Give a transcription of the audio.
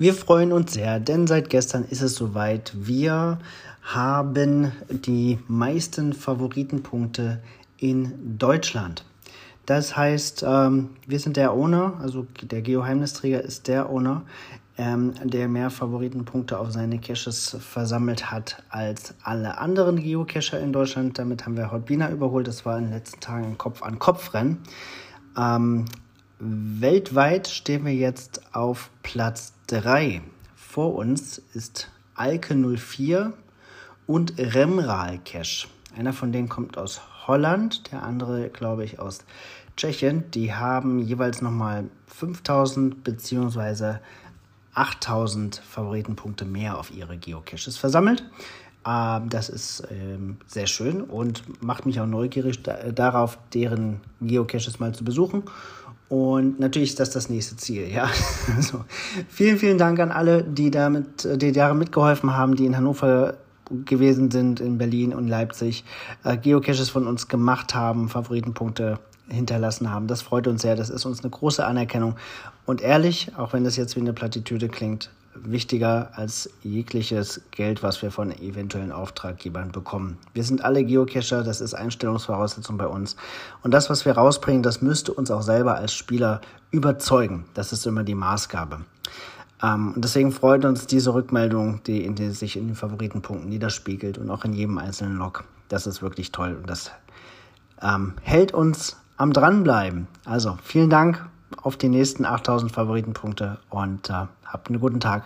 Wir freuen uns sehr, denn seit gestern ist es soweit. Wir haben die meisten Favoritenpunkte in Deutschland. Das heißt, ähm, wir sind der Owner, also der Geoheimnisträger ist der Owner, ähm, der mehr Favoritenpunkte auf seine Caches versammelt hat als alle anderen Geocacher in Deutschland. Damit haben wir Hotbina überholt. Das war in den letzten Tagen ein Kopf-an-Kopf-Rennen. Weltweit stehen wir jetzt auf Platz 3. Vor uns ist Alke 04 und Remral Cash. Einer von denen kommt aus Holland, der andere, glaube ich, aus Tschechien. Die haben jeweils nochmal 5000 bzw. 8000 Favoritenpunkte mehr auf ihre Geocaches versammelt. Ähm, das ist ähm, sehr schön und macht mich auch neugierig darauf, deren Geocaches mal zu besuchen. Und natürlich ist das das nächste Ziel. Ja, also, vielen, vielen Dank an alle, die damit, die daran mitgeholfen haben, die in Hannover gewesen sind, in Berlin und Leipzig, äh, Geocaches von uns gemacht haben, Favoritenpunkte hinterlassen haben. Das freut uns sehr. Das ist uns eine große Anerkennung. Und ehrlich, auch wenn das jetzt wie eine Plattitüde klingt, wichtiger als jegliches Geld, was wir von eventuellen Auftraggebern bekommen. Wir sind alle Geocacher, das ist Einstellungsvoraussetzung bei uns. Und das, was wir rausbringen, das müsste uns auch selber als Spieler überzeugen. Das ist immer die Maßgabe. Ähm, und deswegen freut uns diese Rückmeldung, die, in die sich in den Favoritenpunkten niederspiegelt und auch in jedem einzelnen Log. Das ist wirklich toll und das ähm, hält uns am dranbleiben. Also vielen Dank auf die nächsten 8000 Favoritenpunkte und äh, habt einen guten Tag.